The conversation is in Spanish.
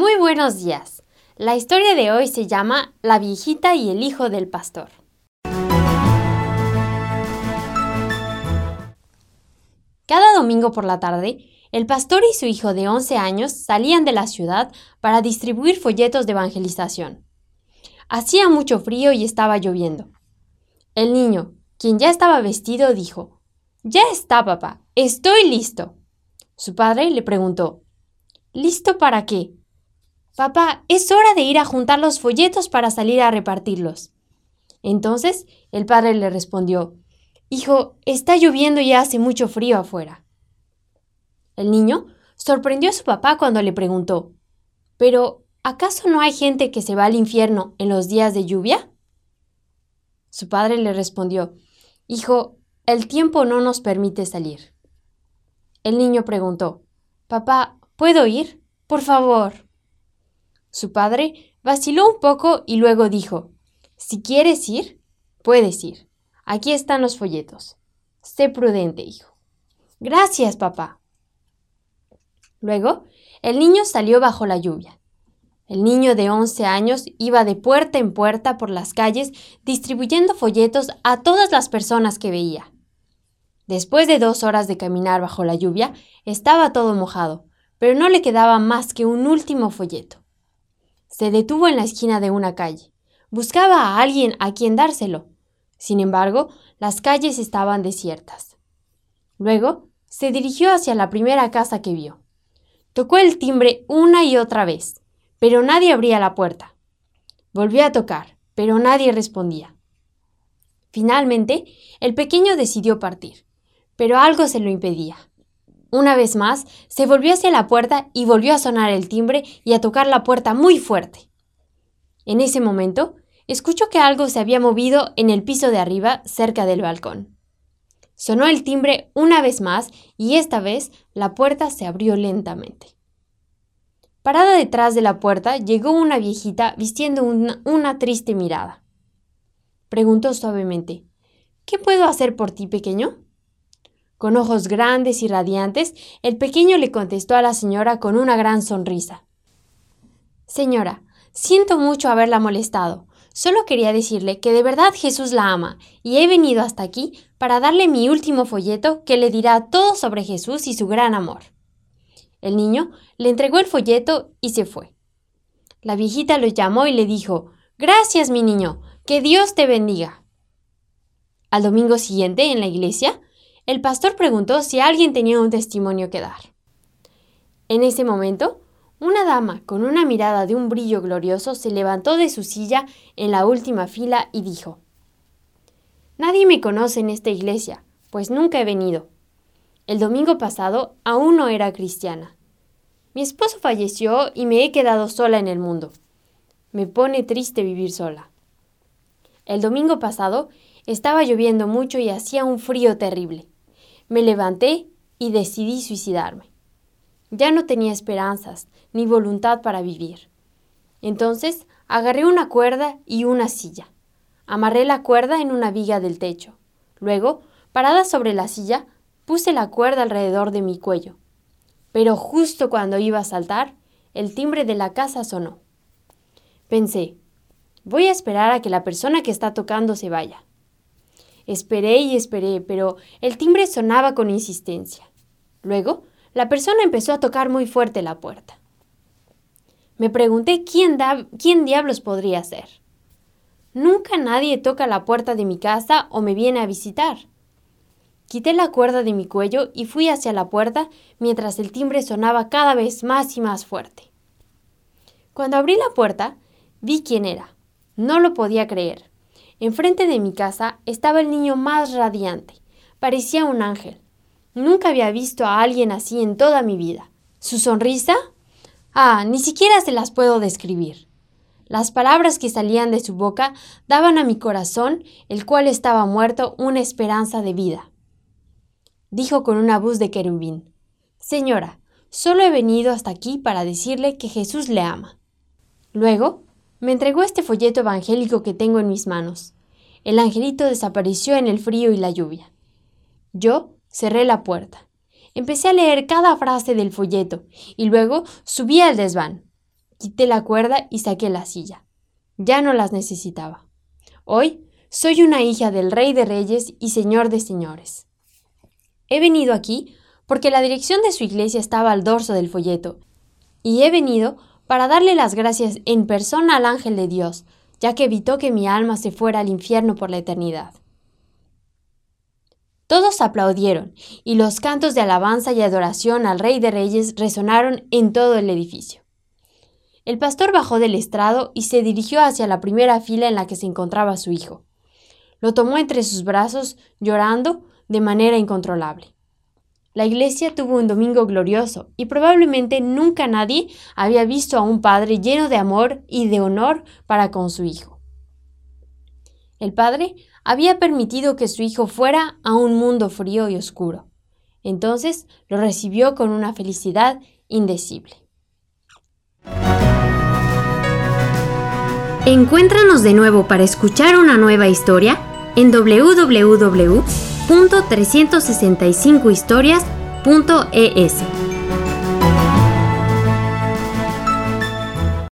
Muy buenos días. La historia de hoy se llama La viejita y el hijo del pastor. Cada domingo por la tarde, el pastor y su hijo de 11 años salían de la ciudad para distribuir folletos de evangelización. Hacía mucho frío y estaba lloviendo. El niño, quien ya estaba vestido, dijo, Ya está, papá, estoy listo. Su padre le preguntó, ¿Listo para qué? Papá, es hora de ir a juntar los folletos para salir a repartirlos. Entonces el padre le respondió, Hijo, está lloviendo y hace mucho frío afuera. El niño sorprendió a su papá cuando le preguntó, Pero, ¿acaso no hay gente que se va al infierno en los días de lluvia? Su padre le respondió, Hijo, el tiempo no nos permite salir. El niño preguntó, Papá, ¿puedo ir? Por favor. Su padre vaciló un poco y luego dijo, Si quieres ir, puedes ir. Aquí están los folletos. Sé prudente, hijo. Gracias, papá. Luego, el niño salió bajo la lluvia. El niño de 11 años iba de puerta en puerta por las calles distribuyendo folletos a todas las personas que veía. Después de dos horas de caminar bajo la lluvia, estaba todo mojado, pero no le quedaba más que un último folleto. Se detuvo en la esquina de una calle. Buscaba a alguien a quien dárselo. Sin embargo, las calles estaban desiertas. Luego, se dirigió hacia la primera casa que vio. Tocó el timbre una y otra vez, pero nadie abría la puerta. Volvió a tocar, pero nadie respondía. Finalmente, el pequeño decidió partir, pero algo se lo impedía. Una vez más, se volvió hacia la puerta y volvió a sonar el timbre y a tocar la puerta muy fuerte. En ese momento, escuchó que algo se había movido en el piso de arriba, cerca del balcón. Sonó el timbre una vez más y esta vez la puerta se abrió lentamente. Parada detrás de la puerta llegó una viejita vistiendo una, triste mirada. Preguntó suavemente, ¿Qué puedo hacer por ti, pequeño? Con ojos grandes y radiantes, el pequeño le contestó a la señora con una gran sonrisa. Señora, siento mucho haberla molestado. Solo quería decirle que de verdad Jesús la ama, y he venido hasta aquí para darle mi último folleto que le dirá todo sobre Jesús y su gran amor. El niño le entregó el folleto y se fue. La viejita lo llamó y le dijo Gracias, mi niño, que Dios te bendiga. Al domingo siguiente, en la iglesia, el pastor preguntó si alguien tenía un testimonio que dar. En ese momento, una dama con una mirada de un brillo glorioso se levantó de su silla en la última fila y dijo, Nadie me conoce en esta iglesia, pues nunca he venido. El domingo pasado aún no era cristiana. Mi esposo falleció y me he quedado sola en el mundo. Me pone triste vivir sola. El domingo pasado estaba lloviendo mucho y hacía un frío terrible. Me levanté y decidí suicidarme. Ya no tenía esperanzas ni voluntad para vivir. Entonces agarré una cuerda y una silla. Amarré la cuerda en una viga del techo. Luego, parada sobre la silla, puse la cuerda alrededor de mi cuello. Pero justo cuando iba a saltar, el timbre de la casa sonó. Pensé, voy a esperar a que la persona que está tocando se vaya. Esperé y esperé, pero el timbre sonaba con insistencia. Luego, la persona empezó a tocar muy fuerte la puerta. Me pregunté quién, quién diablos podría ser. Nunca nadie toca la puerta de mi casa o me viene a visitar. Quité la cuerda de mi cuello y fui hacia la puerta mientras el timbre sonaba cada vez más y más fuerte. Cuando abrí la puerta, vi quién era. No lo podía creer. Enfrente de mi casa estaba el niño más radiante. Parecía un ángel. Nunca había visto a alguien así en toda mi vida. ¿Su sonrisa? Ah, ni siquiera se las puedo describir. Las palabras que salían de su boca daban a mi corazón, el cual estaba muerto, una esperanza de vida. Dijo con una voz de querubín, Señora, solo he venido hasta aquí para decirle que Jesús le ama. Luego me entregó este folleto evangélico que tengo en mis manos. El angelito desapareció en el frío y la lluvia. Yo cerré la puerta. Empecé a leer cada frase del folleto y luego subí al desván. Quité la cuerda y saqué la silla. Ya no las necesitaba. Hoy soy una hija del Rey de Reyes y Señor de Señores. He venido aquí porque la dirección de su iglesia estaba al dorso del folleto, y he venido para darle las gracias en persona al ángel de Dios, ya que evitó que mi alma se fuera al infierno por la eternidad. Todos aplaudieron, y los cantos de alabanza y adoración al Rey de Reyes resonaron en todo el edificio. El pastor bajó del estrado y se dirigió hacia la primera fila en la que se encontraba su hijo. Lo tomó entre sus brazos, llorando de manera incontrolable. La iglesia tuvo un domingo glorioso y probablemente nunca nadie había visto a un padre lleno de amor y de honor para con su hijo. El padre había permitido que su hijo fuera a un mundo frío y oscuro. Entonces lo recibió con una felicidad indecible. Encuéntranos de nuevo para escuchar una nueva historia en www.365historias.es.